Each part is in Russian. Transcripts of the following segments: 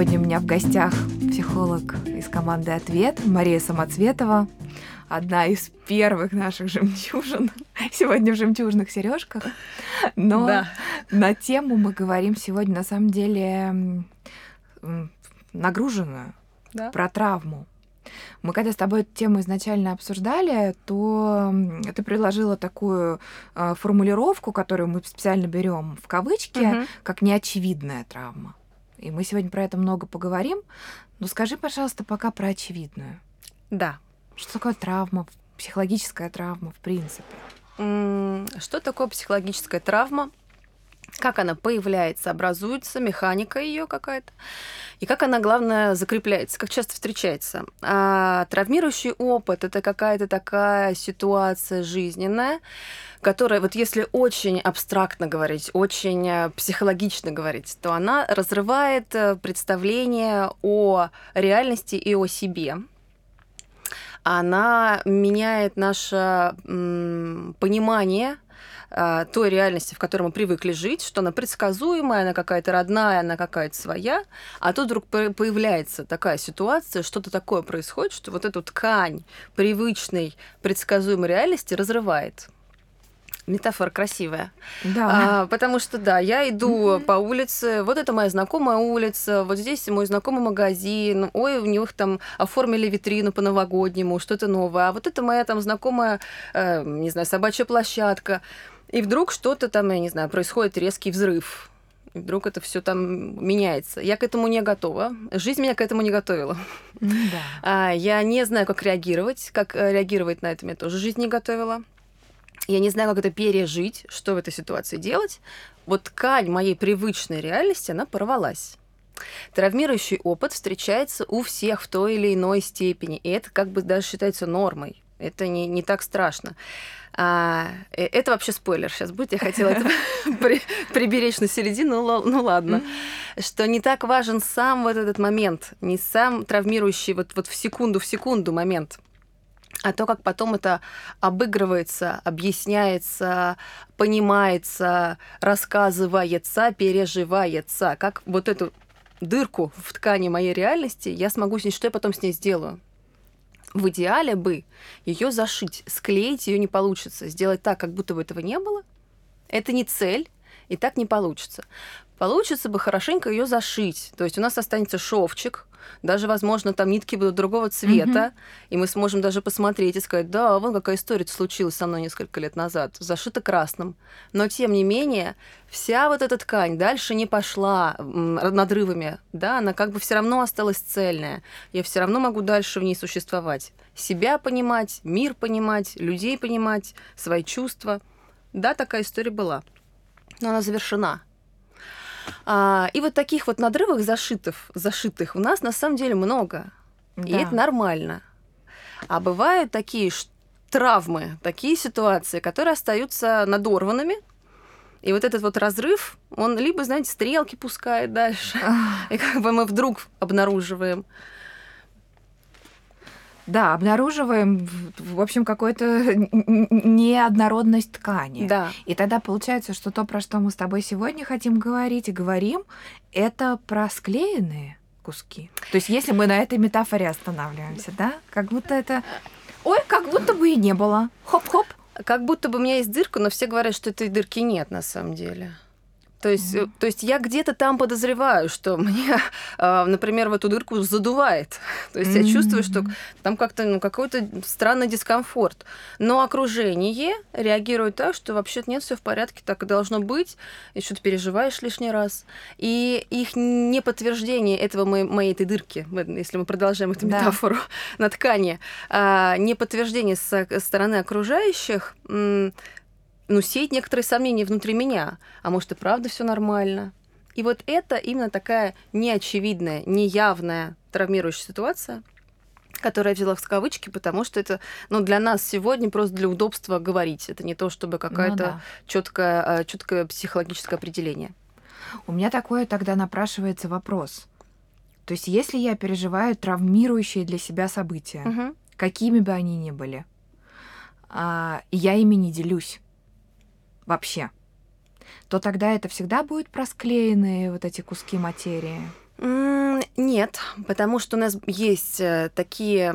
Сегодня у меня в гостях психолог из команды «Ответ» Мария Самоцветова, одна из первых наших жемчужин сегодня в жемчужных сережках. Но да. на тему мы говорим сегодня на самом деле нагруженную да. про травму. Мы когда с тобой эту тему изначально обсуждали, то ты предложила такую э, формулировку, которую мы специально берем в кавычки, угу. как неочевидная травма. И мы сегодня про это много поговорим. Но скажи, пожалуйста, пока про очевидную. Да. Что такое травма, психологическая травма, в принципе? Что такое психологическая травма? Как она появляется, образуется, механика ее какая-то, и как она, главное, закрепляется, как часто встречается. А травмирующий опыт это какая-то такая ситуация жизненная, которая, вот если очень абстрактно говорить, очень э, психологично говорить, то она разрывает э, представление о реальности и о себе она меняет наше м, понимание а, той реальности, в которой мы привыкли жить, что она предсказуемая, она какая-то родная, она какая-то своя, а тут вдруг появляется такая ситуация, что-то такое происходит, что вот эту ткань привычной, предсказуемой реальности разрывает. Метафора красивая. Да. А, потому что, да, я иду mm-hmm. по улице, вот это моя знакомая улица, вот здесь мой знакомый магазин, ой, у них там оформили витрину по-новогоднему, что-то новое, а вот это моя там знакомая, э, не знаю, собачья площадка. И вдруг что-то там, я не знаю, происходит резкий взрыв. И вдруг это все там меняется. Я к этому не готова. Жизнь меня к этому не готовила. Да. А, я не знаю, как реагировать. Как э, реагировать на это меня тоже жизнь не готовила. Я не знаю, как это пережить, что в этой ситуации делать. Вот ткань моей привычной реальности, она порвалась. Травмирующий опыт встречается у всех в той или иной степени. И это как бы даже считается нормой. Это не, не так страшно. А, э, это вообще спойлер сейчас будет. Я хотела это при, приберечь на середину, ну, ну ладно. Что не так важен сам вот этот момент, не сам травмирующий вот, вот в секунду в секунду момент, а то, как потом это обыгрывается, объясняется, понимается, рассказывается, переживается, как вот эту дырку в ткани моей реальности я смогу снять, что я потом с ней сделаю. В идеале бы ее зашить, склеить ее не получится, сделать так, как будто бы этого не было. Это не цель, и так не получится. Получится бы хорошенько ее зашить. То есть у нас останется шовчик, даже, возможно, там нитки будут другого цвета, mm-hmm. и мы сможем даже посмотреть и сказать, да, вон какая история случилась со мной несколько лет назад, зашита красным. Но, тем не менее, вся вот эта ткань дальше не пошла надрывами, да, она как бы все равно осталась цельная. Я все равно могу дальше в ней существовать. Себя понимать, мир понимать, людей понимать, свои чувства. Да, такая история была. Но она завершена. А, и вот таких вот надрывов зашитых, зашитых у нас на самом деле много. Да. И это нормально. А бывают такие травмы, такие ситуации, которые остаются надорванными, и вот этот вот разрыв, он либо, знаете, стрелки пускает дальше, и как бы мы вдруг обнаруживаем, да, обнаруживаем, в общем, какую-то неоднородность ткани. Да. И тогда получается, что то, про что мы с тобой сегодня хотим говорить и говорим, это про склеенные куски. То есть, если мы на этой метафоре останавливаемся, да, как будто это... Ой, как будто бы и не было. Хоп-хоп. Как будто бы у меня есть дырка, но все говорят, что этой дырки нет на самом деле. То есть, mm-hmm. то есть я где-то там подозреваю, что мне, а, например, в эту дырку задувает. То есть mm-hmm. я чувствую, что там как-то ну, какой-то странный дискомфорт. Но окружение реагирует так, что вообще-то нет, все в порядке, так и должно быть. И что-то переживаешь лишний раз. И их не подтверждение этого моей, моей этой дырки, если мы продолжаем эту метафору да. на ткани, а, не подтверждение со стороны окружающих ну, сеять некоторые сомнения внутри меня. А может, и правда все нормально? И вот это именно такая неочевидная, неявная травмирующая ситуация, которая взяла в кавычки, потому что это ну, для нас сегодня просто для удобства говорить. Это не то, чтобы какое-то ну, да. четкое, а, четкое психологическое определение. У меня такое тогда напрашивается вопрос. То есть, если я переживаю травмирующие для себя события, угу. какими бы они ни были, а, я ими не делюсь, вообще, то тогда это всегда будет просклеенные вот эти куски материи. Нет, потому что у нас есть э, такие,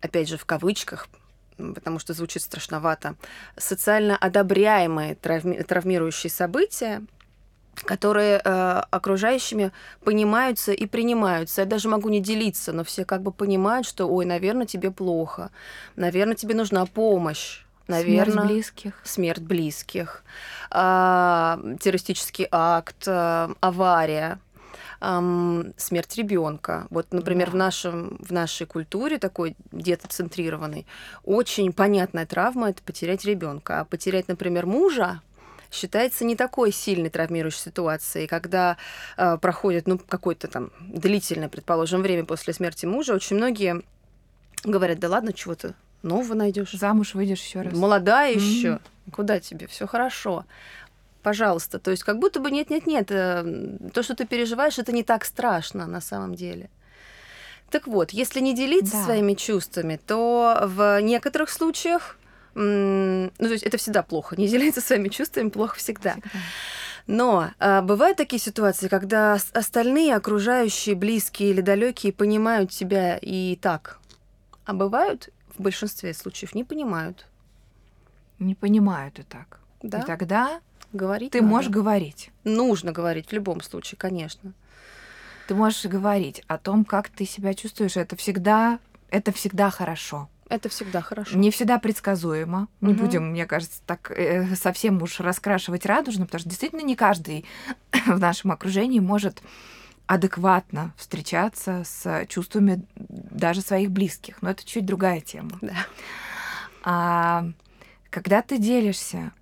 опять же, в кавычках, потому что звучит страшновато, социально одобряемые травми- травмирующие события, которые э, окружающими понимаются и принимаются. Я даже могу не делиться, но все как бы понимают, что, ой, наверное, тебе плохо, наверное, тебе нужна помощь. Наверное, смерть близких. Смерть близких, э, террористический акт, э, авария эм, смерть ребенка. Вот, например, да. в, нашем, в нашей культуре такой детоцентрированной очень понятная травма это потерять ребенка. А потерять, например, мужа считается не такой сильной травмирующей ситуацией. Когда э, проходит ну, какое-то там длительное, предположим, время после смерти мужа, очень многие говорят, да ладно, чего ты нового найдешь. Замуж выйдешь еще раз. Молодая mm-hmm. еще. Куда тебе? Все хорошо пожалуйста. То есть как будто бы нет-нет-нет, э, то, что ты переживаешь, это не так страшно на самом деле. Так вот, если не делиться да. своими чувствами, то в некоторых случаях, ну, то есть это всегда плохо, не делиться своими чувствами плохо всегда. всегда. Но а, бывают такие ситуации, когда остальные окружающие, близкие или далекие понимают тебя и так, а бывают в большинстве случаев не понимают. Не понимают и так. Да? И тогда Говорить Ты надо. можешь говорить. Нужно говорить в любом случае, конечно. Ты можешь говорить о том, как ты себя чувствуешь. Это всегда, это всегда хорошо. Это всегда хорошо. Не всегда предсказуемо. Не угу. будем, мне кажется, так э, совсем уж раскрашивать радужно, потому что действительно не каждый в нашем окружении может адекватно встречаться с чувствами даже своих близких. Но это чуть другая тема. Да. А когда ты делишься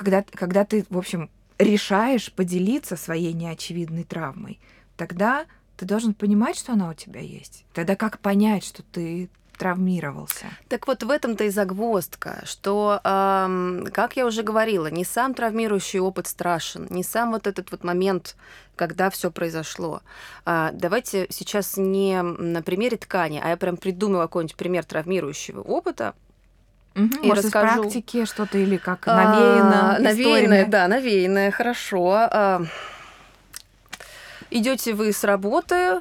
когда, когда ты, в общем, решаешь поделиться своей неочевидной травмой, тогда ты должен понимать, что она у тебя есть. Тогда как понять, что ты травмировался. Так вот в этом-то и загвоздка, что, эм, как я уже говорила, не сам травмирующий опыт страшен, не сам вот этот вот момент, когда все произошло. А, давайте сейчас не на примере ткани, а я прям придумаю какой-нибудь пример травмирующего опыта, Угу, и может, расскажу. из практики что-то или как навеяно? А, навеянное, да, навеянное, хорошо. А, идете вы с работы,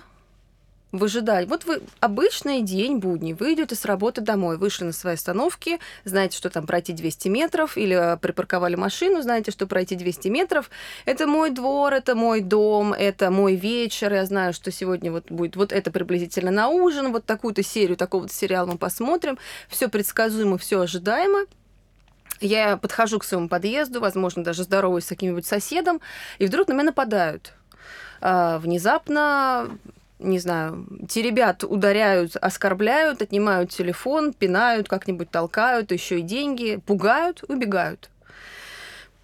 выжидать. Вот вы обычный день будни, вы идете с работы домой, вышли на свои остановки, знаете, что там пройти 200 метров, или припарковали машину, знаете, что пройти 200 метров. Это мой двор, это мой дом, это мой вечер, я знаю, что сегодня вот будет вот это приблизительно на ужин, вот такую-то серию, такого-то сериала мы посмотрим. Все предсказуемо, все ожидаемо. Я подхожу к своему подъезду, возможно, даже здороваюсь с каким-нибудь соседом, и вдруг на меня нападают. А, внезапно не знаю, те ребят ударяют, оскорбляют, отнимают телефон, пинают, как-нибудь толкают, еще и деньги, пугают, убегают.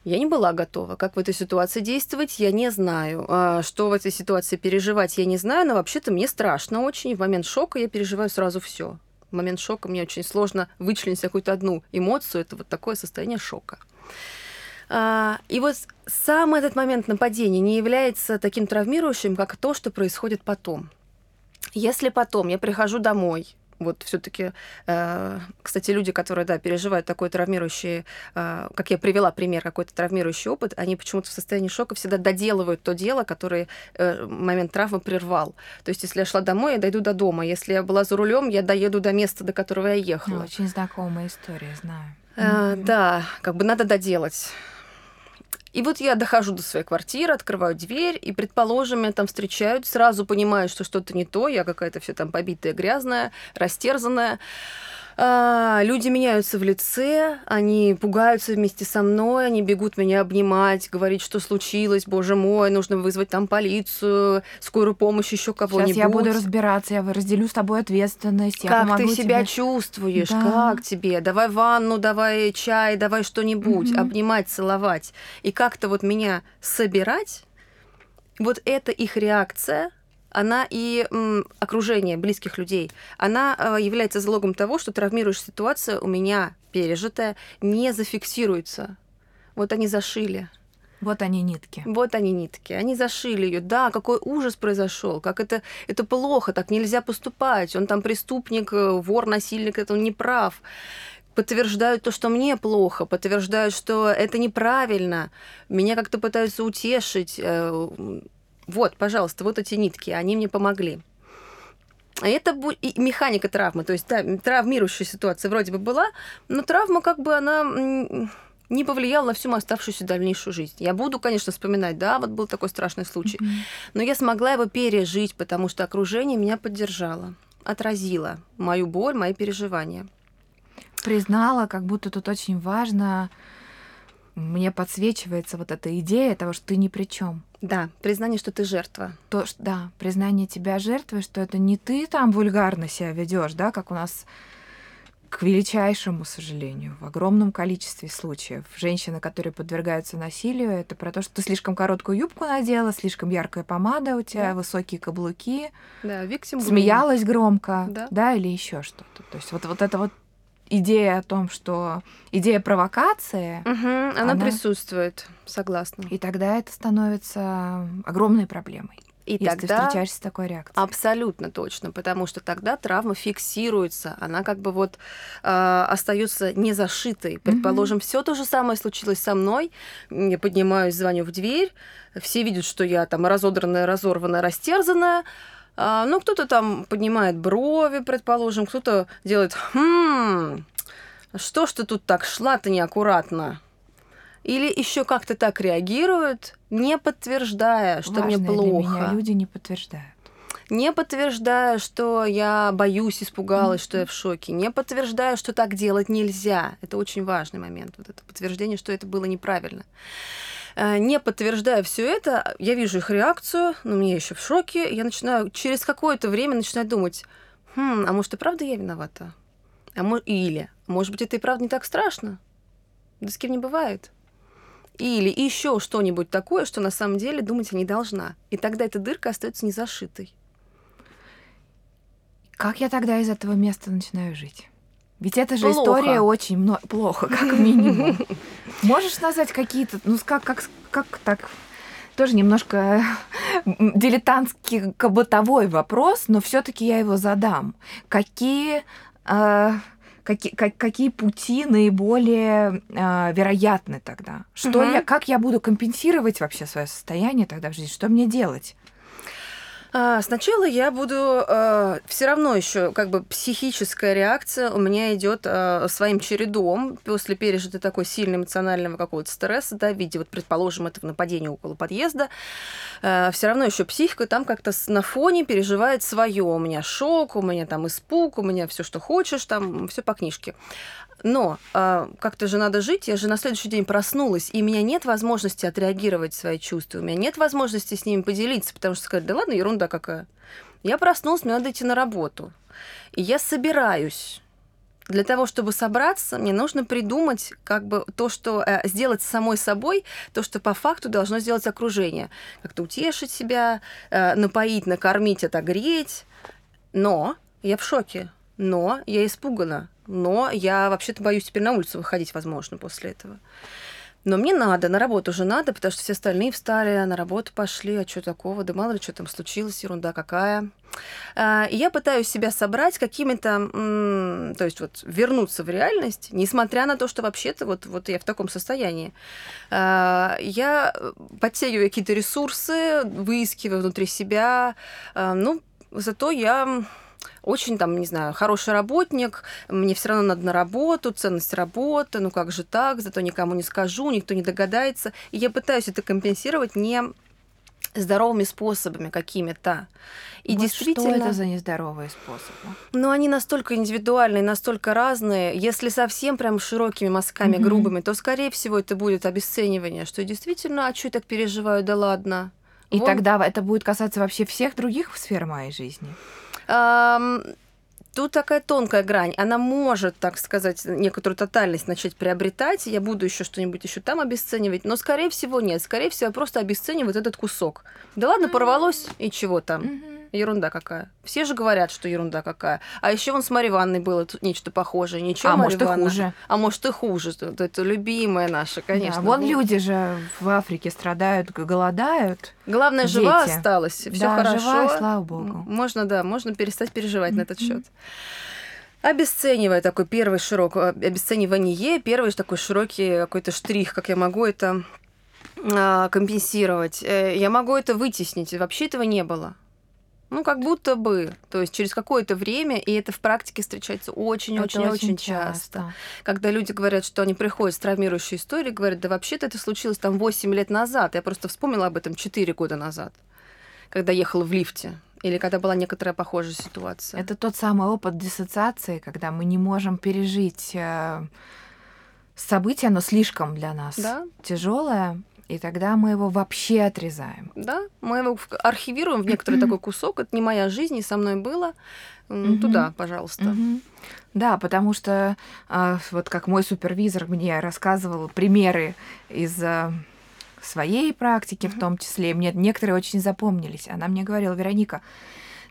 Я не была готова. Как в этой ситуации действовать, я не знаю. А что в этой ситуации переживать, я не знаю, но вообще-то мне страшно очень. В момент шока я переживаю сразу все. В момент шока мне очень сложно вычленить какую-то одну эмоцию. Это вот такое состояние шока. А, и вот сам этот момент нападения не является таким травмирующим, как то, что происходит потом. Если потом я прихожу домой, вот все-таки, э, кстати, люди, которые, да, переживают такой травмирующий, э, как я привела пример, какой-то травмирующий опыт, они почему-то в состоянии шока всегда доделывают то дело, которое э, момент травмы прервал. То есть, если я шла домой, я дойду до дома. Если я была за рулем, я доеду до места, до которого я ехала. Ну, очень знакомая история, знаю. Э, mm-hmm. Да, как бы надо доделать. И вот я дохожу до своей квартиры, открываю дверь, и, предположим, меня там встречают, сразу понимаю, что что-то не то, я какая-то вся там побитая, грязная, растерзанная. А, люди меняются в лице, они пугаются вместе со мной, они бегут меня обнимать, говорить, что случилось, боже мой, нужно вызвать там полицию, скорую помощь, еще кого-нибудь. Сейчас я буду разбираться, я разделю с тобой ответственность. Я как ты себя тебе. чувствуешь? Да. Как тебе? Давай ванну, давай чай, давай что-нибудь, угу. обнимать, целовать. И как-то вот меня собирать, вот это их реакция – она и м, окружение близких людей, она э, является залогом того, что травмирующая ситуация у меня пережитая не зафиксируется. Вот они зашили. Вот они нитки. Вот они нитки. Они зашили ее. Да, какой ужас произошел, как это, это плохо, так нельзя поступать. Он там преступник, э, вор, насильник, это он не прав подтверждают то, что мне плохо, подтверждают, что это неправильно, меня как-то пытаются утешить, э, вот, пожалуйста, вот эти нитки, они мне помогли. А это механика травмы, то есть да, травмирующая ситуация вроде бы была, но травма как бы она не повлияла на всю мою оставшуюся дальнейшую жизнь. Я буду, конечно, вспоминать, да, вот был такой страшный случай, mm-hmm. но я смогла его пережить, потому что окружение меня поддержало, отразило мою боль, мои переживания. Признала, как будто тут очень важно мне подсвечивается вот эта идея того, что ты ни при чем. Да, признание, что ты жертва. То, что, да, признание тебя жертвой, что это не ты там вульгарно себя ведешь, да, как у нас к величайшему сожалению, в огромном количестве случаев. Женщины, которые подвергаются насилию, это про то, что ты слишком короткую юбку надела, слишком яркая помада у тебя, да. высокие каблуки, да, виктим смеялась громко, да, да или еще что-то. То есть вот, вот это вот идея о том, что идея провокации, угу, она, она присутствует, согласна. И тогда это становится огромной проблемой. И если тогда... встречаешься с такой реакцией. Абсолютно точно, потому что тогда травма фиксируется, она как бы вот э, остается не зашитой. Предположим, mm-hmm. все то же самое случилось со мной. Я поднимаюсь, звоню в дверь, все видят, что я там разодранная, разорванная, растерзанная. А, ну, кто-то там поднимает брови, предположим, кто-то делает «Хм, что ж ты тут так шла-то неаккуратно?» Или еще как-то так реагируют, не подтверждая, что Важные мне плохо. Для меня люди не подтверждают. Не подтверждая, что я боюсь, испугалась, mm-hmm. что я в шоке. Не подтверждая, что так делать нельзя. Это очень важный момент. Вот это подтверждение, что это было неправильно. Э, не подтверждая все это, я вижу их реакцию, но мне еще в шоке. Я начинаю через какое-то время начинать думать, хм, а может и правда я виновата? А мо... Или, может быть, это и правда не так страшно? Да с кем не бывает. Или еще что-нибудь такое, что на самом деле думать я не должна. И тогда эта дырка остается незашитой. Как я тогда из этого места начинаю жить? Ведь это же плохо. история очень много... плохо, как минимум. Можешь назвать какие-то, ну как, как, как так, тоже немножко дилетантский бытовой вопрос, но все-таки я его задам. Какие, э, какие, как, какие пути наиболее э, вероятны тогда? Что угу. я, как я буду компенсировать вообще свое состояние тогда в жизни? Что мне делать? А, сначала я буду э, все равно еще как бы психическая реакция у меня идет э, своим чередом после пережитой такой сильного эмоционального какого-то стресса, да, в виде, вот, предположим, этого нападения около подъезда. Э, все равно еще психика там как-то на фоне переживает свое. У меня шок, у меня там испуг, у меня все, что хочешь, там все по книжке. Но э, как-то же надо жить. Я же на следующий день проснулась, и у меня нет возможности отреагировать свои чувства. У меня нет возможности с ними поделиться, потому что сказать, да ладно, ерунда какая. Я проснулась, мне надо идти на работу. И я собираюсь. Для того, чтобы собраться, мне нужно придумать как бы то, что э, сделать самой собой, то, что по факту должно сделать окружение. Как-то утешить себя, э, напоить, накормить, отогреть. Но я в шоке. Но я испугана но я вообще-то боюсь теперь на улицу выходить, возможно, после этого. Но мне надо, на работу уже надо, потому что все остальные встали, на работу пошли, а что такого, да мало ли что там случилось, ерунда какая. А, и я пытаюсь себя собрать какими-то, то есть вот вернуться в реальность, несмотря на то, что вообще-то вот, вот я в таком состоянии. А, я подтягиваю какие-то ресурсы, выискиваю внутри себя, а, ну, зато я очень там, не знаю, хороший работник, мне все равно надо на работу, ценность работы, ну как же так, зато никому не скажу, никто не догадается. И я пытаюсь это компенсировать не здоровыми способами какими-то. И вот действительно... Что это за нездоровые способы? Ну, они настолько индивидуальные, настолько разные. Если совсем прям широкими мазками, mm-hmm. грубыми, то, скорее всего, это будет обесценивание, что действительно, а что я так переживаю, да ладно. И Вон... тогда это будет касаться вообще всех других сфер моей жизни. Тут такая тонкая грань. Она может, так сказать, некоторую тотальность начать приобретать. Я буду еще что-нибудь еще там обесценивать. Но, скорее всего, нет. Скорее всего, я просто обесцениваю вот этот кусок. Да ладно, порвалось, и чего там? Ерунда какая. Все же говорят, что ерунда какая. А еще вон с Марьей Ивановной было тут нечто похожее. Ничего, а может и хуже. А может и хуже. Это, это любимая наша, конечно. Да, вон люди же в Африке страдают, голодают. Главное, Дети. жива осталась. Все да, хорошо. Жива, слава богу. Можно, да, можно перестать переживать mm-hmm. на этот счет обесценивая такой первый широк, обесценивание, первый такой широкий какой-то штрих, как я могу это а, компенсировать. Э, я могу это вытеснить. Вообще этого не было. Ну, как будто бы. То есть через какое-то время, и это в практике встречается очень-очень-очень часто. часто. Когда люди говорят, что они приходят с травмирующей историей, говорят, да вообще-то это случилось там 8 лет назад. Я просто вспомнила об этом 4 года назад, когда ехала в лифте. Или когда была некоторая похожая ситуация. Это тот самый опыт диссоциации, когда мы не можем пережить э, событие, оно слишком для нас да? тяжелое, и тогда мы его вообще отрезаем. Да, мы его архивируем в некоторый такой кусок. Это не моя жизнь, и со мной было. Туда, пожалуйста. Да, потому что э, вот как мой супервизор мне рассказывал примеры из э, своей практики, в том числе, мне некоторые очень запомнились. Она мне говорила, Вероника,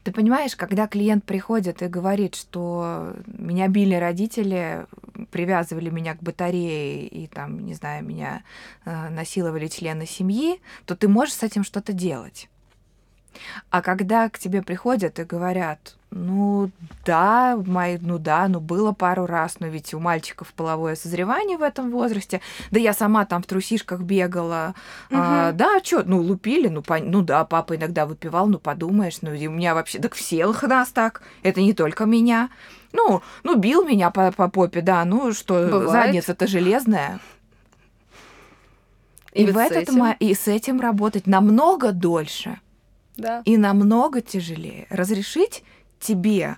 ты понимаешь, когда клиент приходит и говорит, что меня били родители, привязывали меня к батарее и там, не знаю, меня э, насиловали члены семьи, то ты можешь с этим что-то делать. А когда к тебе приходят и говорят, ну да, мой, ну да, ну было пару раз, но ведь у мальчиков половое созревание в этом возрасте, да я сама там в трусишках бегала, угу. а, да, что, ну лупили, ну, по, ну да, папа иногда выпивал, ну подумаешь, ну и у меня вообще, так всех нас так, это не только меня. Ну, ну бил меня по, по попе, да, ну что, задница-то железная. И, и в этот этим? и с этим работать намного дольше. Да. И намного тяжелее. Разрешить тебе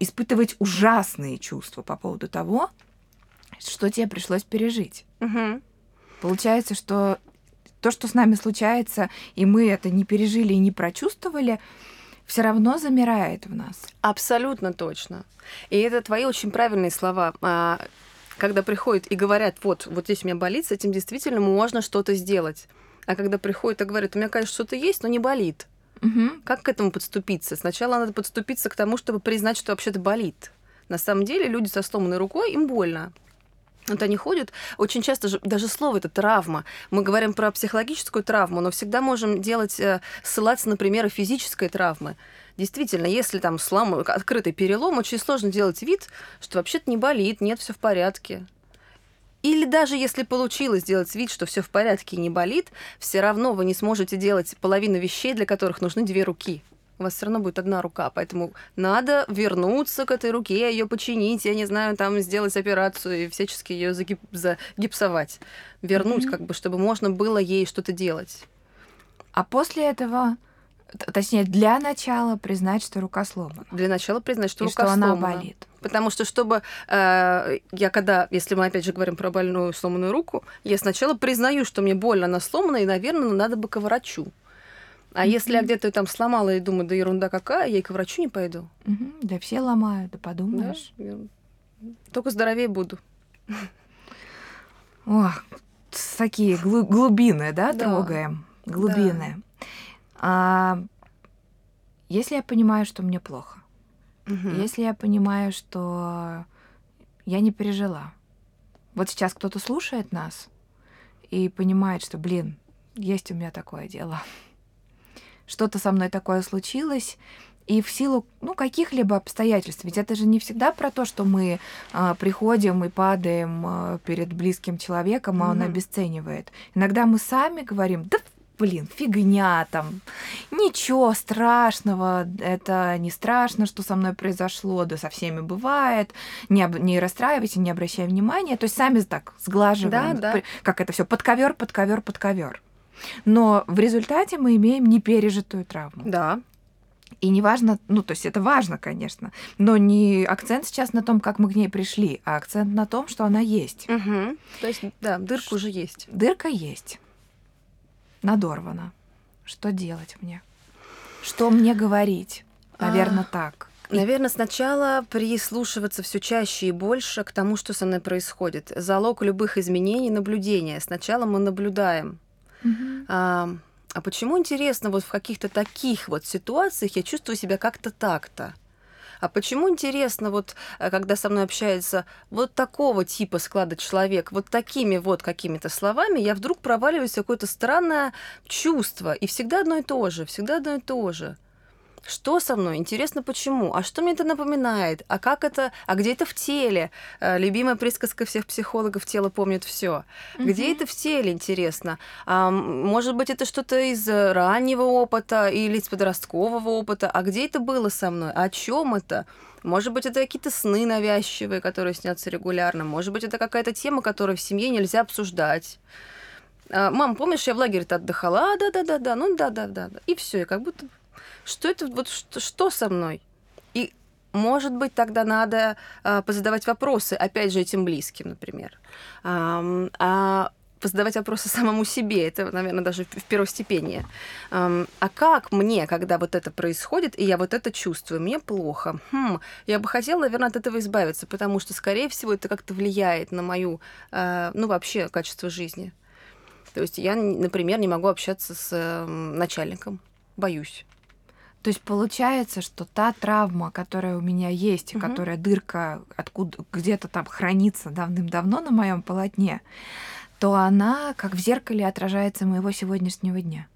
испытывать ужасные чувства по поводу того, что тебе пришлось пережить. Угу. Получается, что то, что с нами случается, и мы это не пережили и не прочувствовали, все равно замирает в нас. Абсолютно точно. И это твои очень правильные слова. А, когда приходят и говорят, вот, вот здесь у меня болит, с этим действительно можно что-то сделать. А когда приходят и говорят, у меня, конечно, что-то есть, но не болит. Угу. Как к этому подступиться? Сначала надо подступиться к тому, чтобы признать, что вообще-то болит. На самом деле люди со сломанной рукой, им больно. Вот они ходят, очень часто же, даже слово это травма. Мы говорим про психологическую травму, но всегда можем делать, э, ссылаться на примеры физической травмы. Действительно, если там слом, открытый перелом, очень сложно делать вид, что вообще-то не болит, нет, все в порядке. Или даже если получилось сделать вид, что все в порядке и не болит, все равно вы не сможете делать половину вещей, для которых нужны две руки. У вас все равно будет одна рука, поэтому надо вернуться к этой руке, ее починить, я не знаю, там сделать операцию и всячески ее загип- загипсовать, вернуть, mm-hmm. как бы, чтобы можно было ей что-то делать. А после этого Точнее, для начала признать, что рука сломана. Для начала признать, что и рука что сломана. она болит. Потому что, чтобы э, я когда, если мы опять же говорим про больную сломанную руку, я сначала признаю, что мне больно, она сломана, и, наверное, надо бы к врачу. А mm-hmm. если я где-то там сломала и думаю, да ерунда какая, я и к врачу не пойду. Mm-hmm. Да все ломают, да подумаешь. Да? Только здоровее буду. Ох, такие глубины, да, да. трогаем? Глубины. Да. А, если я понимаю, что мне плохо, угу. если я понимаю, что я не пережила, вот сейчас кто-то слушает нас и понимает, что, блин, есть у меня такое дело, что-то со мной такое случилось, и в силу ну, каких-либо обстоятельств. Ведь это же не всегда про то, что мы а, приходим и падаем а, перед близким человеком, а mm-hmm. он обесценивает. Иногда мы сами говорим, да блин, фигня там, ничего страшного, это не страшно, что со мной произошло, да со всеми бывает, не, об, не расстраивайся, не обращай внимания, то есть сами так сглаживаем, да, да. как это все под ковер, под ковер, под ковер. Но в результате мы имеем непережитую травму. Да. И неважно, ну, то есть это важно, конечно, но не акцент сейчас на том, как мы к ней пришли, а акцент на том, что она есть. Угу. То есть, да, дырка уже есть. Дырка есть надорвана. Что делать мне? Что мне говорить? Наверное, а, так. Наверное, сначала прислушиваться все чаще и больше к тому, что со мной происходит. Залог любых изменений наблюдения. Сначала мы наблюдаем. Угу. А, а почему интересно, вот в каких-то таких вот ситуациях я чувствую себя как-то так-то? А почему интересно, вот э, когда со мной общается вот такого типа склада человек, вот такими вот какими-то словами, я вдруг проваливаюсь в какое-то странное чувство. И всегда одно и то же, всегда одно и то же. Что со мной? Интересно, почему? А что мне это напоминает? А как это? А где это в теле? Э, любимая присказка всех психологов «тело помнит все. Где это в теле, интересно? А, может быть, это что-то из раннего опыта или из подросткового опыта? А где это было со мной? О чем это? Может быть, это какие-то сны навязчивые, которые снятся регулярно. Может быть, это какая-то тема, которую в семье нельзя обсуждать. А, Мам, помнишь, я в лагере-то отдыхала? А, да-да-да-да, ну да-да-да. И все, и как будто что это, вот что, что со мной? И, может быть, тогда надо а, позадавать вопросы, опять же, этим близким, например. А, а позадавать вопросы самому себе, это, наверное, даже в первостепении. А как мне, когда вот это происходит, и я вот это чувствую, мне плохо? Хм, я бы хотела, наверное, от этого избавиться, потому что, скорее всего, это как-то влияет на мою, а, ну, вообще, качество жизни. То есть я, например, не могу общаться с начальником, боюсь. То есть получается, что та травма, которая у меня есть, угу. которая дырка откуда где-то там хранится давным-давно на моем полотне, то она как в зеркале отражается моего сегодняшнего дня.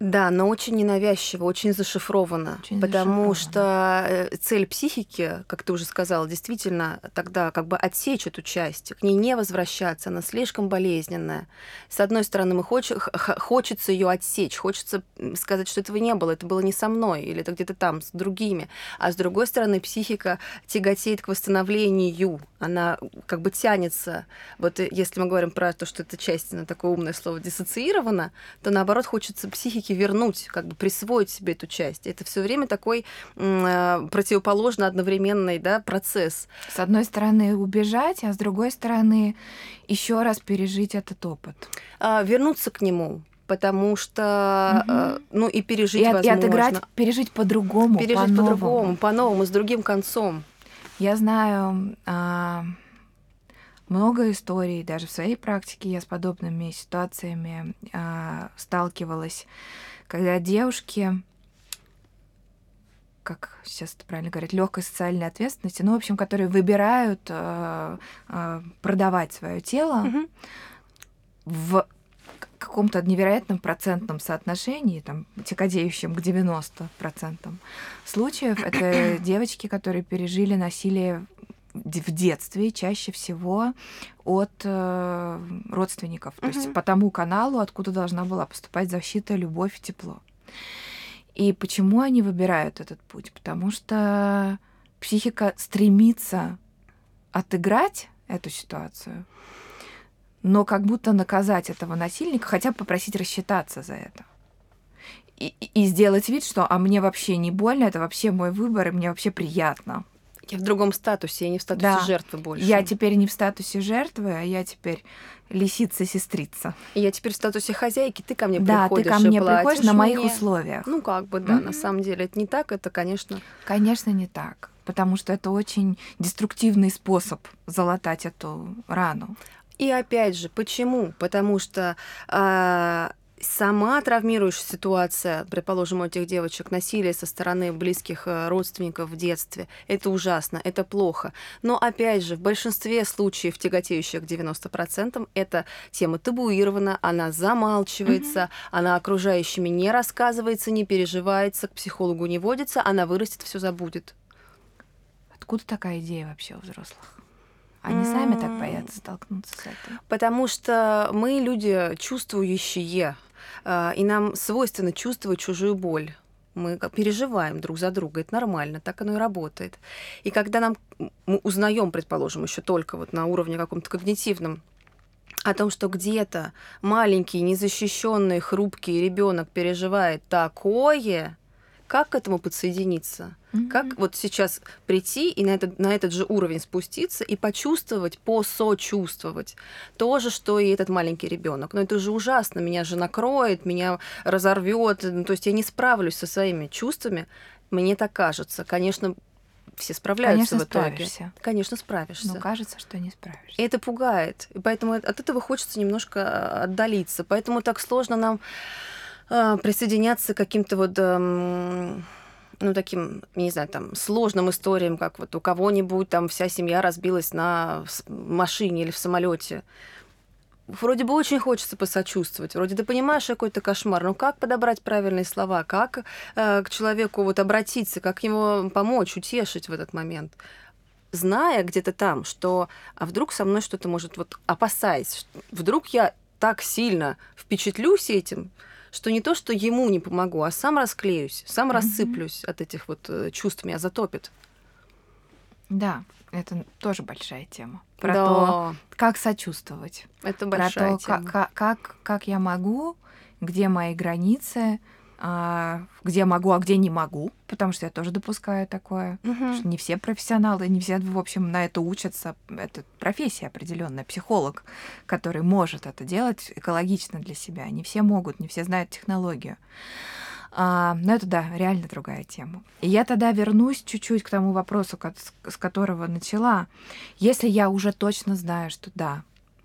Да, но очень ненавязчиво, очень зашифровано, очень потому зашифровано. что э, цель психики, как ты уже сказала, действительно тогда как бы отсечь эту часть, к ней не возвращаться, она слишком болезненная. С одной стороны, мы хоч, хочется ее отсечь, хочется сказать, что этого не было, это было не со мной, или это где-то там, с другими. А с другой стороны, психика тяготеет к восстановлению, она как бы тянется. Вот э, если мы говорим про то, что эта часть, на такое умное слово, диссоциирована, то наоборот хочется психике вернуть, как бы присвоить себе эту часть. Это все время такой э, противоположно одновременный да, процесс. С одной стороны убежать, а с другой стороны еще раз пережить этот опыт. А, вернуться к нему, потому что, угу. э, ну и пережить и, возможно. И отыграть, пережить по-другому, Пережить по-другому, по-новому, с другим концом. Я знаю а, много историй, даже в своей практике я с подобными ситуациями а, сталкивалась, когда девушки как сейчас это правильно говорить, легкой социальной ответственности, ну, в общем, которые выбирают э, э, продавать свое тело mm-hmm. в каком-то невероятном процентном соотношении, там, тяготеющем к 90% случаев, это девочки, которые пережили насилие в детстве, чаще всего от э, родственников, то есть по тому каналу, откуда должна была поступать защита, любовь, тепло. И почему они выбирают этот путь? Потому что психика стремится отыграть эту ситуацию, но как будто наказать этого насильника, хотя бы попросить рассчитаться за это. И, и сделать вид, что а мне вообще не больно, это вообще мой выбор, и мне вообще приятно. Я в другом статусе, я не в статусе да. жертвы больше. Я теперь не в статусе жертвы, а я теперь лисица-сестрица. И я теперь в статусе хозяйки, ты ко мне да, приходишь Да, ты ко мне приходишь на моих мне... условиях. Ну, как бы, да, mm-hmm. на самом деле это не так, это, конечно... Конечно, не так, потому что это очень деструктивный способ залатать эту рану. И опять же, почему? Потому что э, сама травмирующая ситуация, предположим, у этих девочек, насилие со стороны близких э, родственников в детстве, это ужасно, это плохо. Но опять же, в большинстве случаев, тяготеющих к 90%, эта тема табуирована, она замалчивается, mm-hmm. она окружающими не рассказывается, не переживается, к психологу не водится, она вырастет, все забудет. Откуда такая идея вообще у взрослых? Они mm. сами так боятся столкнуться с этим. Потому что мы люди чувствующие, и нам свойственно чувствовать чужую боль мы переживаем друг за друга, это нормально, так оно и работает. И когда нам мы узнаем, предположим, еще только вот на уровне каком-то когнитивном о том, что где-то маленький, незащищенный, хрупкий ребенок переживает такое, как к этому подсоединиться? Mm-hmm. Как вот сейчас прийти и на этот, на этот же уровень спуститься и почувствовать, посочувствовать то же, что и этот маленький ребенок. Но это же ужасно, меня же накроет, меня разорвет. Ну, то есть я не справлюсь со своими чувствами. Мне так кажется. Конечно, все справляются Конечно, в итоге. Справишься. Конечно, справишься. Но кажется, что не справишься. И это пугает. И поэтому от этого хочется немножко а, отдалиться. Поэтому так сложно нам присоединяться к каким-то вот ну, таким, не знаю, там, сложным историям, как вот у кого-нибудь там вся семья разбилась на машине или в самолете. вроде бы очень хочется посочувствовать, вроде ты понимаешь какой-то кошмар, но как подобрать правильные слова, как э, к человеку вот обратиться, как ему помочь, утешить в этот момент, зная где-то там, что а вдруг со мной что-то может вот опасаясь, вдруг я так сильно впечатлюсь этим, что не то, что ему не помогу, а сам расклеюсь, сам mm-hmm. рассыплюсь от этих вот э, чувств, меня затопит. Да, это тоже большая тема. Про да. то, как сочувствовать. Это большая Про то, тема. Как, как, как я могу, где мои границы, где могу, а где не могу, потому что я тоже допускаю такое. Угу. Что не все профессионалы, не все, в общем, на это учатся. Это профессия определенная, психолог, который может это делать экологично для себя. Не все могут, не все знают технологию. А, но это, да, реально другая тема. И я тогда вернусь чуть-чуть к тому вопросу, с которого начала. Если я уже точно знаю, что да,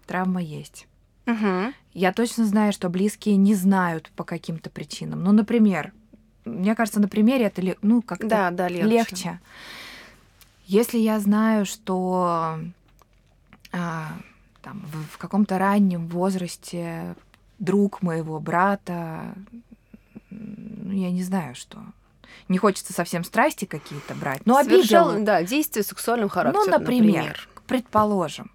травма есть, угу. я точно знаю, что близкие не знают по каким-то причинам. Ну, например, мне кажется, на примере это ну, как-то да, да, легче. легче. Если я знаю, что а, там, в, в каком-то раннем возрасте друг моего брата ну, я не знаю, что. Не хочется совсем страсти какие-то брать. Но обидел. да, действия сексуальным характером. Ну, например, например, предположим.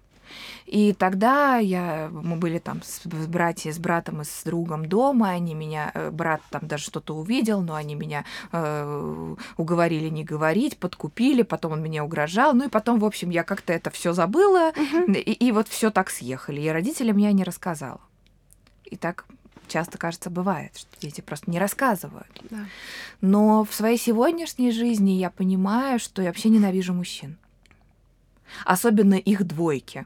И тогда я, мы были там с, с братьями, с братом и с другом дома, они меня, э, брат там даже что-то увидел, но они меня э, уговорили не говорить, подкупили, потом он меня угрожал, ну и потом, в общем, я как-то это все забыла, угу. и, и вот все так съехали, и родителям я не рассказала. И так часто, кажется, бывает, что дети просто не рассказывают. Да. Но в своей сегодняшней жизни я понимаю, что я вообще ненавижу мужчин. Особенно их двойки.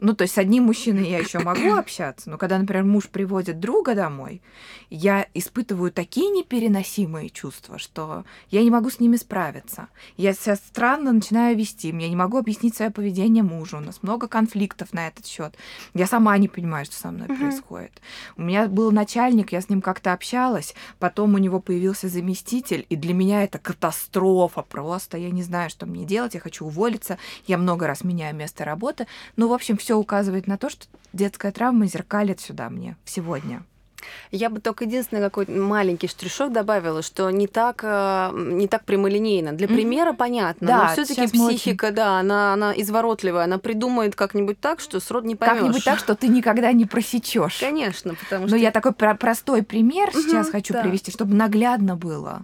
Ну, то есть с одним мужчиной я еще могу общаться, но когда, например, муж приводит друга домой, я испытываю такие непереносимые чувства, что я не могу с ними справиться. Я себя странно начинаю вести, я не могу объяснить свое поведение мужу, у нас много конфликтов на этот счет. Я сама не понимаю, что со мной uh-huh. происходит. У меня был начальник, я с ним как-то общалась, потом у него появился заместитель, и для меня это катастрофа просто. Я не знаю, что мне делать, я хочу уволиться, я много раз меняю место работы. Ну, в общем, все указывает на то, что детская травма зеркалит сюда мне сегодня. Я бы только единственный какой-то маленький штришок добавила, что не так, э, не так прямолинейно. Для примера mm-hmm. понятно, да, но все-таки психика, очень... да, она, она изворотливая, она придумает как-нибудь так, что срод не поймешь. Как-нибудь так, что ты никогда не просечешь. Конечно, потому что. Но я такой про- простой пример mm-hmm, сейчас хочу да. привести, чтобы наглядно было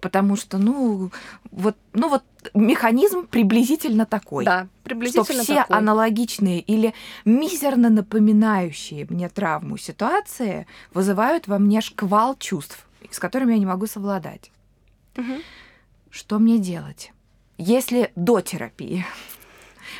потому что, ну, вот, ну вот механизм приблизительно такой. Да, приблизительно что все такой. аналогичные или мизерно напоминающие мне травму ситуации вызывают во мне шквал чувств, с которыми я не могу совладать. Угу. Что мне делать? Если до терапии,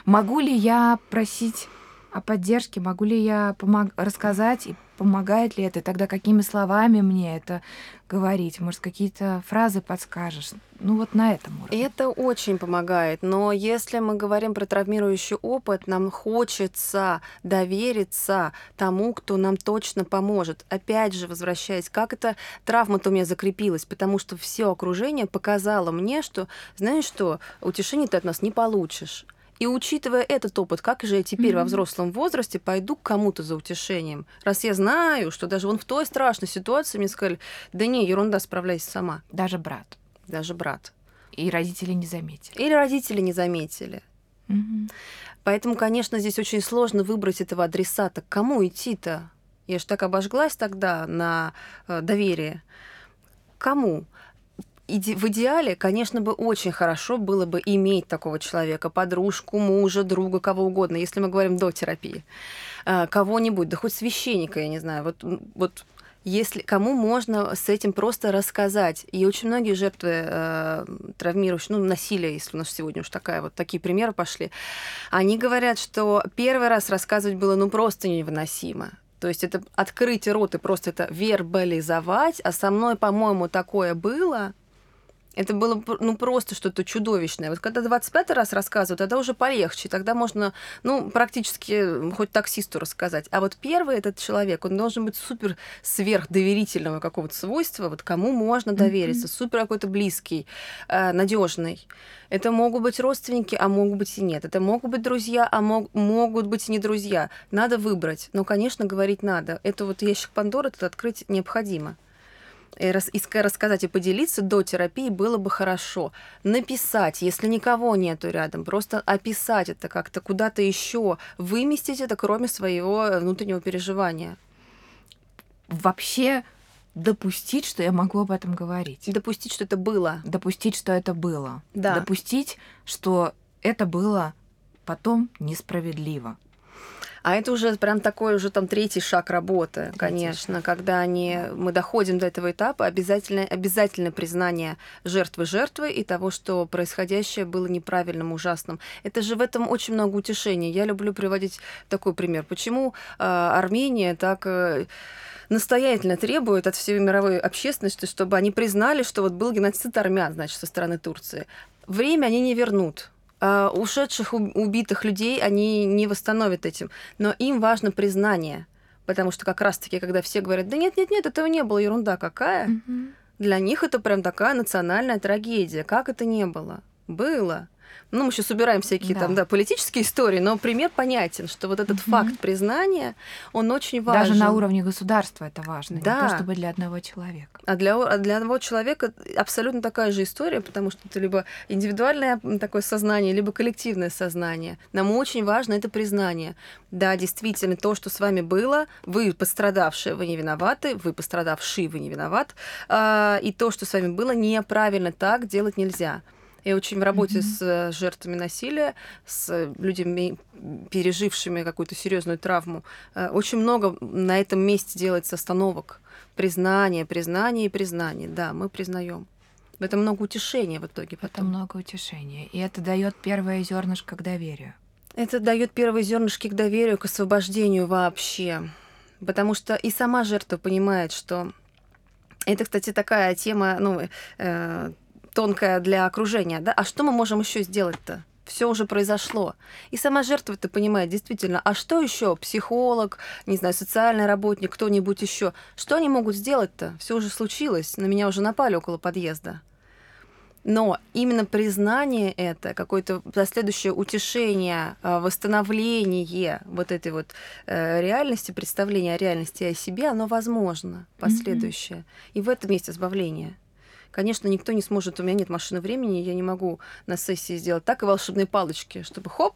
могу ли я просить о поддержке, могу ли я помог... рассказать и помогает ли это, тогда какими словами мне это говорить, может, какие-то фразы подскажешь. Ну вот на этом уровне. Это очень помогает, но если мы говорим про травмирующий опыт, нам хочется довериться тому, кто нам точно поможет. Опять же, возвращаясь, как эта травма-то у меня закрепилась, потому что все окружение показало мне, что, знаешь что, утешение ты от нас не получишь. И учитывая этот опыт, как же я теперь mm-hmm. во взрослом возрасте пойду к кому-то за утешением? Раз я знаю, что даже вон в той страшной ситуации мне сказали, да не, ерунда, справляйся сама. Даже брат. Даже брат. И родители не заметили. Или родители не заметили. Mm-hmm. Поэтому, конечно, здесь очень сложно выбрать этого адресата. К кому идти-то? Я же так обожглась тогда на э, доверие. Кому? Иде в идеале, конечно, бы очень хорошо было бы иметь такого человека, подружку, мужа, друга, кого угодно, если мы говорим до терапии. Э, кого-нибудь, да хоть священника, я не знаю, вот, вот если кому можно с этим просто рассказать. И очень многие жертвы э, травмирующих, ну, насилия, если у нас сегодня уж такая вот такие примеры пошли, они говорят, что первый раз рассказывать было ну просто невыносимо. То есть это открыть рот и просто это вербализовать, а со мной, по-моему, такое было, Это было ну, просто что-то чудовищное. Вот когда 25 раз рассказывают, тогда уже полегче. Тогда можно, ну, практически хоть таксисту рассказать. А вот первый этот человек, он должен быть супер сверхдоверительного какого-то свойства, вот кому можно довериться, mm-hmm. супер какой-то близкий, э, надежный. Это могут быть родственники, а могут быть и нет. Это могут быть друзья, а мог, могут быть и не друзья. Надо выбрать. Но, конечно, говорить надо. Это вот ящик Пандоры тут открыть необходимо и, рас, и рассказать и поделиться до терапии было бы хорошо. Написать, если никого нету рядом, просто описать это как-то куда-то еще, выместить это, кроме своего внутреннего переживания. Вообще допустить, что я могу об этом говорить. Допустить, что это было. Допустить, что это было. Да. Допустить, что это было потом несправедливо. А это уже прям такой уже там третий шаг работы, конечно, когда они, мы доходим до этого этапа, обязательно, обязательно признание жертвы жертвы и того, что происходящее было неправильным, ужасным. Это же в этом очень много утешения. Я люблю приводить такой пример. Почему э, Армения так... Э, настоятельно требует от всей мировой общественности, чтобы они признали, что вот был геноцид армян, значит, со стороны Турции. Время они не вернут. А, ушедших убитых людей они не восстановят этим. Но им важно признание. Потому что как раз-таки, когда все говорят, да нет, нет, нет, этого не было, ерунда какая, mm-hmm. для них это прям такая национальная трагедия. Как это не было? Было. Ну, мы сейчас убираем всякие да. там, да, политические истории, но пример понятен, что вот этот угу. факт признания, он очень важен. Даже на уровне государства это важно, да. не то чтобы для одного человека. А для, а для одного человека абсолютно такая же история, потому что это либо индивидуальное такое сознание, либо коллективное сознание. Нам очень важно это признание. Да, действительно, то, что с вами было, вы пострадавшие, вы не виноваты, вы пострадавший, вы не виноват, а, и то, что с вами было, неправильно так делать нельзя. И очень в работе mm-hmm. с э, жертвами насилия, с людьми, пережившими какую-то серьезную травму, э, очень много на этом месте делается остановок. Признание, признание и признание. Да, мы признаем. В этом много утешения в итоге. Потом. Это много утешения. И это дает первое зернышко к доверию. Это дает первые зернышки к доверию, к освобождению вообще. Потому что и сама жертва понимает, что это, кстати, такая тема, ну, э, тонкая для окружения, да, а что мы можем еще сделать-то? Все уже произошло. И сама жертва это понимает действительно. А что еще? Психолог, не знаю, социальный работник, кто-нибудь еще. Что они могут сделать-то? Все уже случилось. На меня уже напали около подъезда. Но именно признание это, какое-то последующее утешение, а, восстановление вот этой вот э, реальности, представления о реальности о себе, оно возможно, последующее. Mm-hmm. И в этом есть избавление. Конечно, никто не сможет, у меня нет машины времени, я не могу на сессии сделать так и волшебные палочки, чтобы хоп,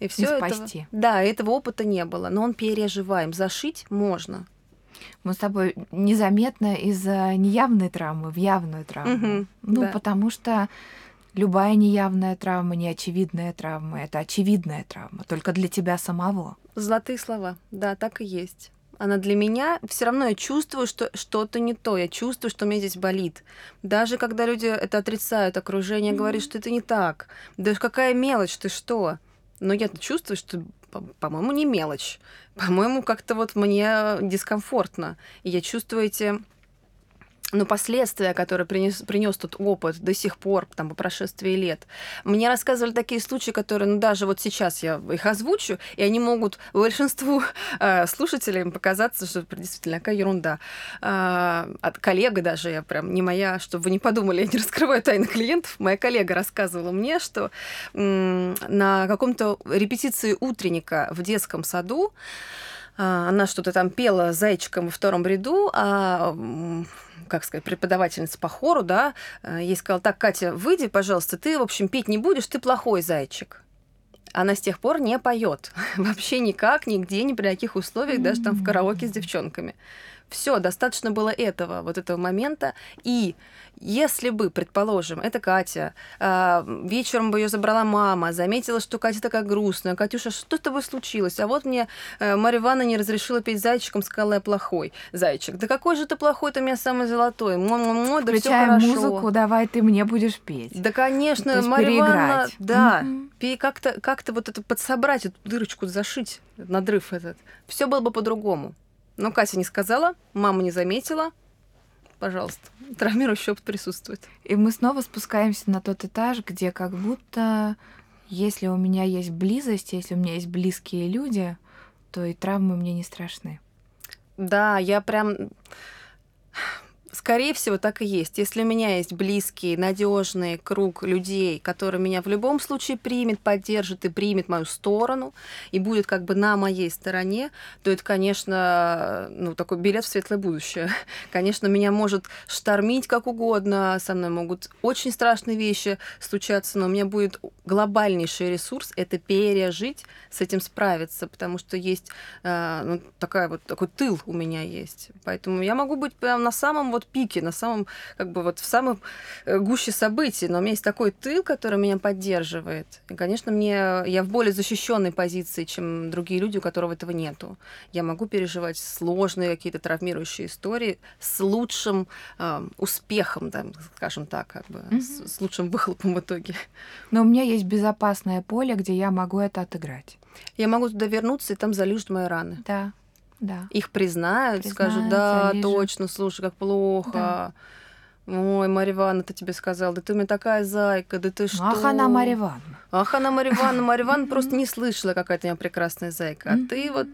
и все спасти. Да, этого опыта не было, но он переживаем. Зашить можно. Мы с тобой незаметно из неявной травмы в явную травму. Угу, ну, да. потому что любая неявная травма, неочевидная травма это очевидная травма, только для тебя самого. Золотые слова. Да, так и есть она для меня, все равно я чувствую, что что-то не то, я чувствую, что мне здесь болит. Даже когда люди это отрицают, окружение mm-hmm. говорит, что это не так. Да какая мелочь, ты что? Но я чувствую, что, по-моему, не мелочь. По-моему, как-то вот мне дискомфортно. И я чувствую эти но последствия, которые принес, принес тот опыт до сих пор, там, по прошествии лет. Мне рассказывали такие случаи, которые, ну, даже вот сейчас я их озвучу, и они могут большинству э, слушателей показаться, что действительно какая ерунда. Э, от коллега даже, я прям не моя, чтобы вы не подумали, я не раскрываю тайны клиентов, моя коллега рассказывала мне, что э, на каком-то репетиции утренника в детском саду она что-то там пела зайчиком во втором ряду, а как сказать, преподавательница по хору, да, э, ей сказала, так, Катя, выйди, пожалуйста, ты, в общем, петь не будешь, ты плохой зайчик. Она с тех пор не поет. Вообще никак, нигде, ни при каких условиях, даже там в караоке с девчонками. Все, достаточно было этого, вот этого момента. И если бы, предположим, это Катя, э, вечером бы ее забрала мама, заметила, что Катя такая грустная, Катюша, что с тобой случилось? А вот мне э, Марья Ивановна не разрешила петь зайчиком, сказала я плохой. Зайчик, да какой же ты плохой, ты у меня самый золотой. Мо-мо-мо, да Включай хорошо. музыку, давай ты мне будешь петь. Да, конечно, Марья Ивановна, да, mm-hmm. как-то как вот это подсобрать, эту дырочку зашить, надрыв этот. Все было бы по-другому. Но Катя не сказала, мама не заметила, пожалуйста. Травмирующий опыт присутствует. И мы снова спускаемся на тот этаж, где как будто если у меня есть близость, если у меня есть близкие люди, то и травмы мне не страшны. Да, я прям Скорее всего, так и есть. Если у меня есть близкий, надежный круг людей, который меня в любом случае примет, поддержит и примет мою сторону, и будет как бы на моей стороне, то это, конечно, ну, такой билет в светлое будущее. Конечно, меня может штормить как угодно, со мной могут очень страшные вещи случаться, но у меня будет глобальнейший ресурс — это пережить, с этим справиться, потому что есть э, ну, такая вот, такой тыл у меня есть. Поэтому я могу быть прям на самом вот вот пике, на самом, как бы вот в самом э, гуще событий, но у меня есть такой тыл, который меня поддерживает. И, конечно, мне я в более защищенной позиции, чем другие люди, у которых этого нету. Я могу переживать сложные какие-то травмирующие истории с лучшим э, успехом, да, скажем так, как бы, mm-hmm. с, с лучшим выхлопом в итоге. Но у меня есть безопасное поле, где я могу это отыграть. Я могу туда вернуться, и там залижут мои раны. Да да. Их признают, признают скажут, да, точно, слушай, как плохо. Да. Ой, Марья Ивановна, ты тебе сказала, да ты у меня такая зайка, да ты что? Ах, она Марья Ивановна. Ах, она Марья Ивановна, Марья Ивановна просто не слышала, какая ты у меня прекрасная зайка. А ты вот...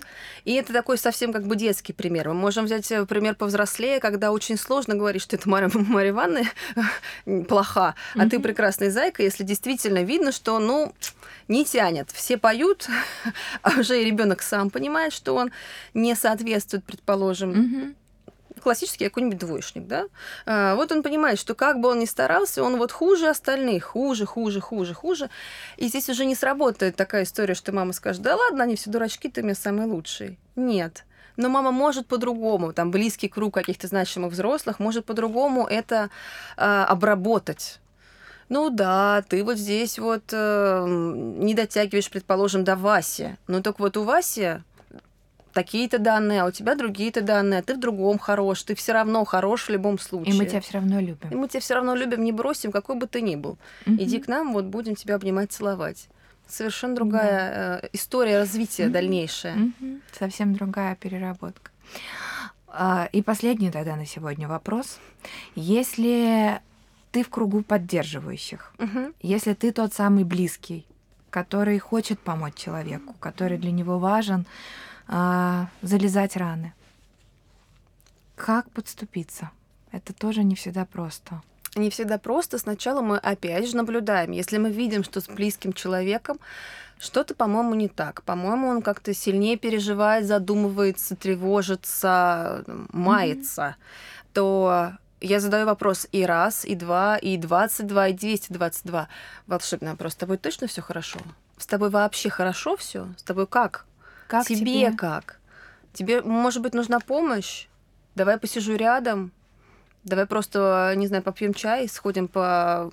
И это такой совсем как бы детский пример. Мы можем взять э, пример повзрослее, когда очень сложно говорить, что это Марья, Марья Ивановна плоха, а ты прекрасная зайка, если действительно видно, что, ну, не тянет. Все поют, а уже и ребенок сам понимает, что он не соответствует, предположим, классический какой-нибудь двоечник, да, а, вот он понимает, что как бы он ни старался, он вот хуже остальных, хуже, хуже, хуже, хуже. И здесь уже не сработает такая история, что мама скажет, да ладно, они все дурачки, ты мне самый лучший. Нет. Но мама может по-другому, там близкий круг каких-то значимых взрослых может по-другому это э, обработать. Ну да, ты вот здесь вот э, не дотягиваешь, предположим, до Васи. Ну так вот у Васи такие-то данные, а у тебя другие-то данные, а ты в другом хорош, ты все равно хорош в любом случае. И мы тебя все равно любим. И мы тебя все равно любим, не бросим, какой бы ты ни был. Угу. Иди к нам, вот будем тебя обнимать, целовать. Совершенно другая да. э, история развития угу. дальнейшая. Угу. Совсем другая переработка. А, и последний тогда на сегодня вопрос. Если ты в кругу поддерживающих, угу. если ты тот самый близкий, который хочет помочь человеку, который для него важен, а, залезать раны. Как подступиться? Это тоже не всегда просто. Не всегда просто. Сначала мы опять же наблюдаем. Если мы видим, что с близким человеком что-то, по-моему, не так. По-моему, он как-то сильнее переживает, задумывается, тревожится, мается, mm-hmm. то я задаю вопрос и раз, и два, и двадцать два, и двести двадцать два. Волшебный вопрос. С тобой точно все хорошо? С тобой вообще хорошо все? С тобой как? Как тебе, тебе как? Тебе, может быть, нужна помощь? Давай посижу рядом. Давай просто, не знаю, попьем чай, сходим по,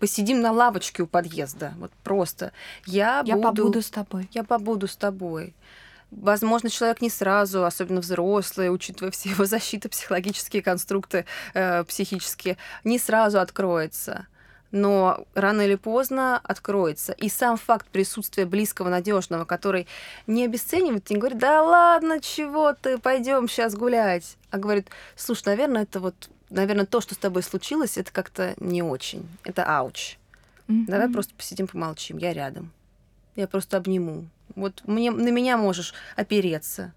посидим на лавочке у подъезда. Вот просто. Я, я буду, побуду с тобой. Я побуду с тобой. Возможно, человек не сразу, особенно взрослый, учитывая все его защиты, психологические конструкты э, психические, не сразу откроется но рано или поздно откроется. И сам факт присутствия близкого, надежного, который не обесценивает, не говорит, да ладно, чего ты, пойдем сейчас гулять, а говорит, слушай, наверное, это вот, наверное, то, что с тобой случилось, это как-то не очень, это ауч. Mm-hmm. Давай просто посидим, помолчим, я рядом. Я просто обниму. Вот мне, на меня можешь опереться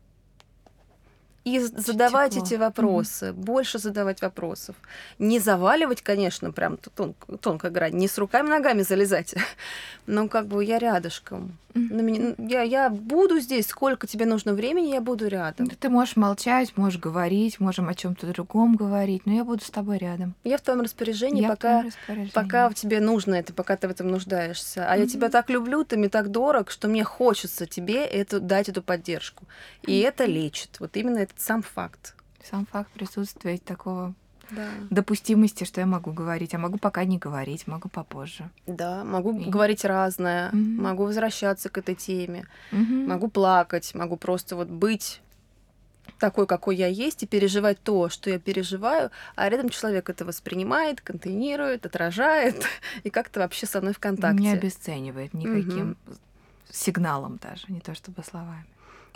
и задавать тепло. эти вопросы, mm-hmm. больше задавать вопросов. Не заваливать, конечно, прям тонко, тонко грань, не с руками-ногами залезать, но как бы я рядышком. Mm-hmm. На меня, я, я буду здесь, сколько тебе нужно времени, я буду рядом. Ты можешь молчать, можешь говорить, можем о чем-то другом говорить, но я буду с тобой рядом. Я в твоем распоряжении, я пока, распоряжении. пока тебе нужно это, пока ты в этом нуждаешься. А mm-hmm. я тебя так люблю, ты мне так дорог, что мне хочется тебе это, дать эту поддержку. И mm-hmm. это лечит. Вот именно этот сам факт. Сам факт присутствия такого да. допустимости, что я могу говорить, а могу пока не говорить, могу попозже. Да, могу и... говорить разное, угу. могу возвращаться к этой теме, угу. могу плакать, могу просто вот быть такой, какой я есть, и переживать то, что я переживаю, а рядом человек это воспринимает, контейнирует, отражает и как-то вообще со мной в контакте. Не обесценивает никаким угу. сигналом даже, не то чтобы словами.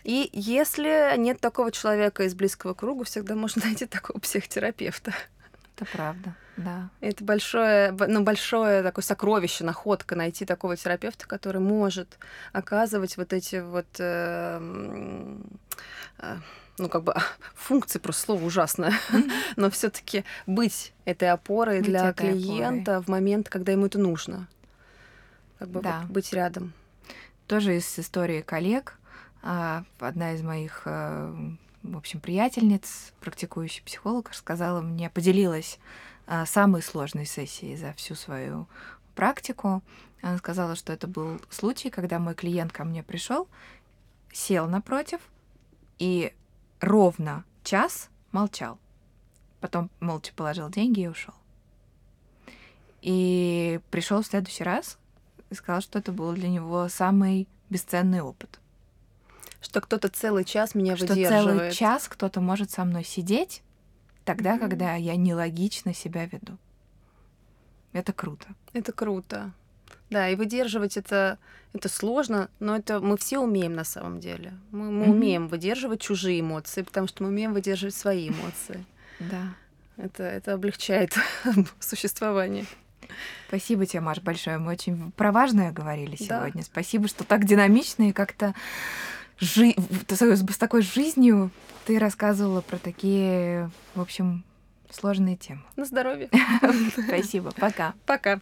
И если нет такого человека из близкого круга, всегда можно найти такого психотерапевта. Это правда, да. Это большое, ну, большое такое сокровище, находка найти такого терапевта, который может оказывать вот эти вот э, э, ну, как бы функции, просто слово ужасное, но все-таки быть этой опорой быть для этой клиента опорой. в момент, когда ему это нужно. Как бы да. быть рядом. Тоже из истории коллег. А, одна из моих, э, в общем, приятельниц, практикующий психолог, рассказала мне, поделилась а, самой сложной сессией за всю свою практику. Она сказала, что это был случай, когда мой клиент ко мне пришел, сел напротив и ровно час молчал. Потом молча положил деньги и ушел. И пришел в следующий раз и сказал, что это был для него самый бесценный опыт. Что кто-то целый час меня что выдерживает. целый час кто-то может со мной сидеть тогда, mm-hmm. когда я нелогично себя веду. Это круто. Это круто. Да, и выдерживать это, это сложно, но это мы все умеем на самом деле. Мы, мы mm-hmm. умеем выдерживать чужие эмоции, потому что мы умеем выдерживать свои эмоции. Да. Это, это облегчает существование. Спасибо тебе, Маш, большое. Мы очень про важное говорили сегодня. Да. Спасибо, что так динамично и как-то жи... с такой жизнью ты рассказывала про такие, в общем, сложные темы. На здоровье. Спасибо. Пока. Пока.